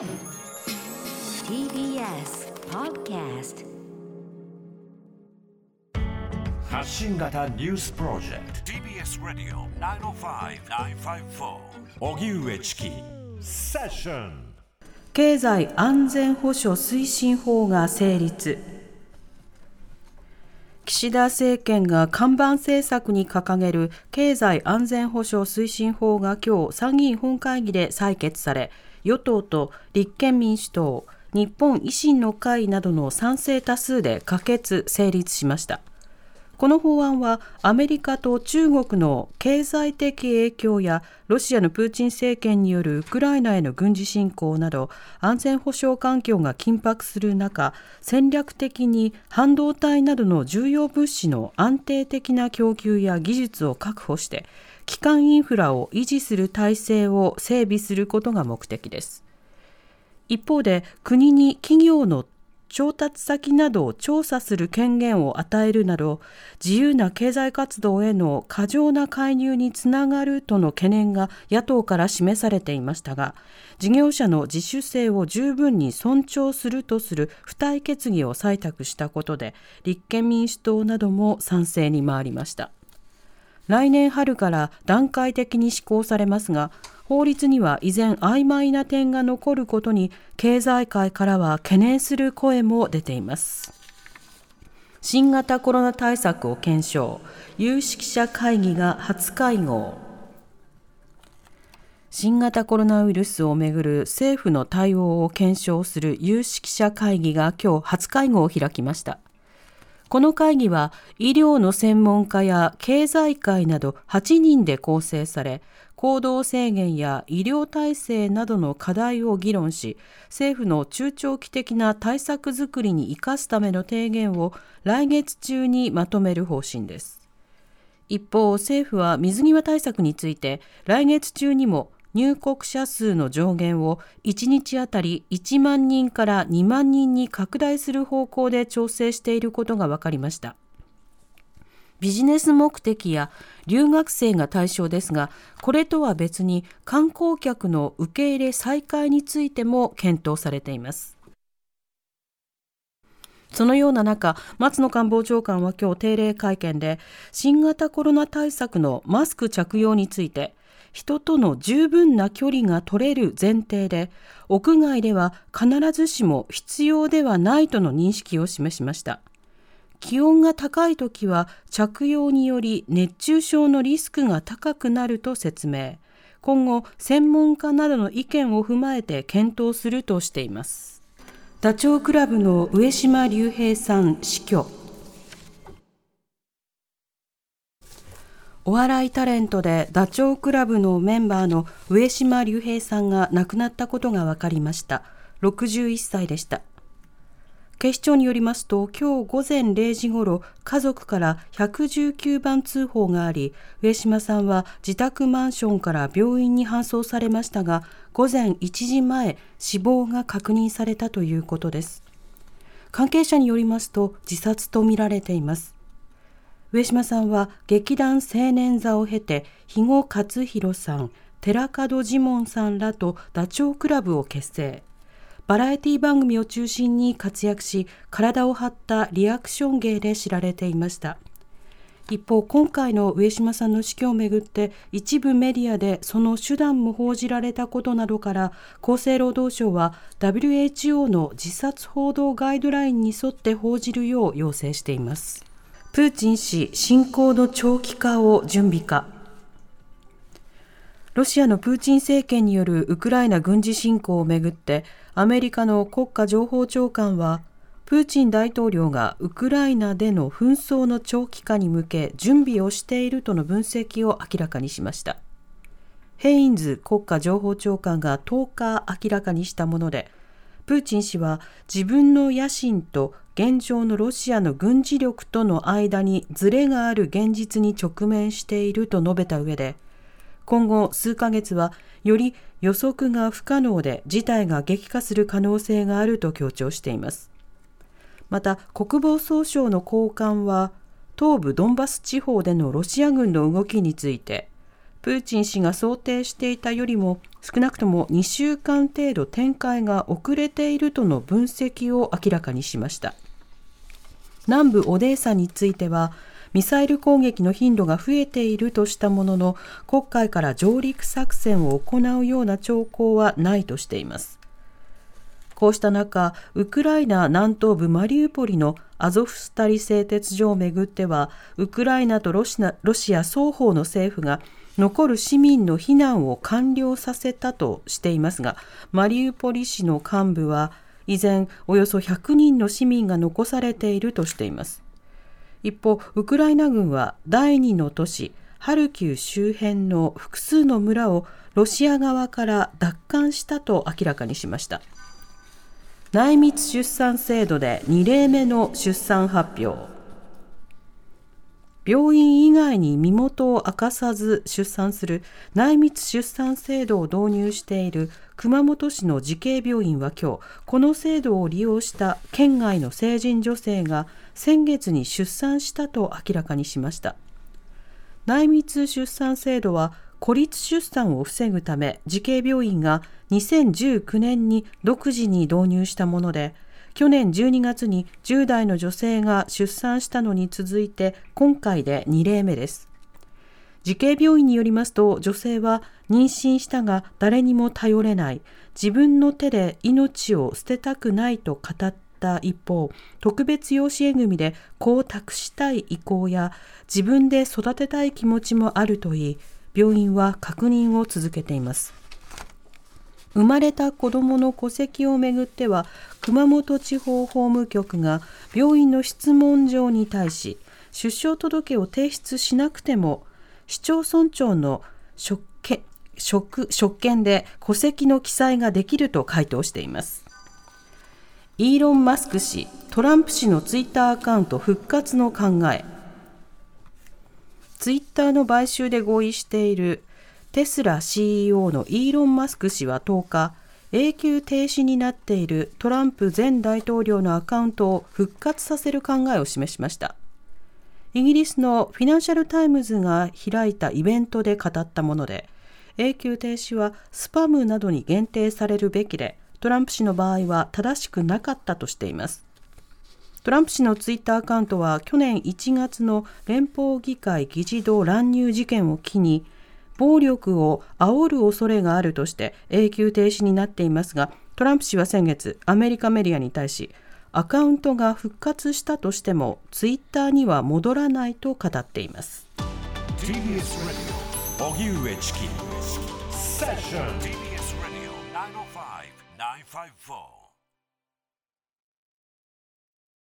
TBS Podcast 発信型ニュースプロジェクト。TBS ラディオ905-954おぎゅうえちきセッション。経済安全保障推進法が成立。岸田政権が看板政策に掲げる経済安全保障推進法が今日参議院本会議で採決され与党と立憲民主党日本維新の会などの賛成多数で可決成立しました。この法案はアメリカと中国の経済的影響やロシアのプーチン政権によるウクライナへの軍事侵攻など安全保障環境が緊迫する中戦略的に半導体などの重要物資の安定的な供給や技術を確保して基幹インフラを維持する体制を整備することが目的です。一方で国に企業の調達先などを調査する権限を与えるなど自由な経済活動への過剰な介入につながるとの懸念が野党から示されていましたが事業者の自主性を十分に尊重するとする付帯決議を採択したことで立憲民主党なども賛成に回りました。来年春から段階的に施行されますが法律には依然曖昧な点が残ることに経済界からは懸念する声も出ています。新型コロナ対策を検証。有識者会議が初会合。新型コロナウイルスをめぐる政府の対応を検証する有識者会議が今日初会合を開きました。この会議は医療の専門家や経済界など8人で構成され行動制限や医療体制などの課題を議論し政府の中長期的な対策づくりに生かすための提言を来月中にまとめる方針です。一方政府は水際対策について来月中にも入国者数の上限を1日あたり1万人から2万人に拡大する方向で調整していることが分かりましたビジネス目的や留学生が対象ですが、これとは別に観光客の受け入れ再開についても検討されています。そのような中、松野官房長官は今日定例会見で、新型コロナ対策のマスク着用について、人との十分な距離が取れる前提で、屋外では必ずしも必要ではないとの認識を示しました。気温が高い時は着用により熱中症のリスクが高くなると説明。今後専門家などの意見を踏まえて検討するとしています。ダチョウ倶楽部の上島竜兵さん死去。お笑いタレントでダチョウ倶楽部のメンバーの上島竜兵さんが亡くなったことが分かりました。61歳でした。警視庁によりますと今日午前0時ごろ家族から119番通報があり上島さんは自宅マンションから病院に搬送されましたが午前1時前死亡が確認されたということです。関係者によりますと自殺とみられています。上島さんは劇団青年座を経て肥後克弘さん寺門ジモンさんらとダチョウ倶楽部を結成。バラエティ番組を中心に活躍し体を張ったリアクション芸で知られていました。一方今回の上島さんの死去をめぐって一部メディアでその手段も報じられたことなどから厚生労働省は WHO の自殺報道ガイドラインに沿って報じるよう要請しています。プーチン氏侵攻の長期化を準備か。ロシアのプーチン政権によるウクライナ軍事侵攻をめぐってアメリカの国家情報長官はプーチン大統領がウクライナでの紛争の長期化に向け準備をしているとの分析を明らかにしました。ヘインズ国家情報長官が10日明らかにしたものでプーチン氏は自分の野心と現状のロシアの軍事力との間にズレがある現実に直面していると述べた上で今後数ヶ月はより予測が不可能で事態が激化する可能性があると強調しています。また国防総省の高官は東部ドンバス地方でのロシア軍の動きについてプーチン氏が想定していたよりも少なくとも2週間程度展開が遅れているとの分析を明らかにしました。南部オデーサについてはミサイル攻撃の頻度が増えているとしたものの黒海から上陸作戦を行うような兆候はないとしています。こうした中、ウクライナ南東部マリウポリのアゾフスタリ製鉄所をめぐっては、ウクライナとロシアロシア双方の政府が残る市民の避難を完了させたとしていますが、マリウポリ市の幹部は、依然およそ100人の市民が残されているとしています。一方、ウクライナ軍は第2の都市、ハルキウ周辺の複数の村をロシア側から奪還したと明らかにしました。内密出産制度で2例目の出産発表病院以外に身元を明かさず出産する内密出産制度を導入している熊本市の慈恵病院は今日この制度を利用した県外の成人女性が先月に出産したと明らかにしました。内密出産制度は孤立出産を防ぐため慈恵病院が2019年に独自に導入したもので去年12月に10代の女性が出産したのに続いて今回で2例目です。慈恵病院によりますと女性は妊娠したが誰にも頼れない。自分の手で命を捨てたくないと語った一方特別養子縁組で子を託したい意向や自分で育てたい気持ちもあるといい病院は確認を続けています。生まれた子どもの戸籍をめぐっては熊本地方法務局が病院の質問状に対し出生届を提出しなくても市町村長の職職権で戸籍の記載ができると回答しています。イーロン・マスク氏トランプ氏のツイッターアカウント復活の考え。ツイッターの買収で合意しているテスラ CEO のイーロン・マスク氏は10日、永久停止になっているトランプ前大統領のアカウントを復活させる考えを示しました。イギリスのフィナンシャル・タイムズが開いたイベントで語ったもので、永久停止はスパムなどに限定されるべきで、トランプ氏の場合は正しくなかったとしています。トランプ氏のツイッターアカウントは去年1月の連邦議会議事堂乱入事件を機に暴力を煽る恐れがあるとして永久停止になっていますがトランプ氏は先月アメリカメディアに対しアカウントが復活したとしてもツイッターには戻らないと語っています。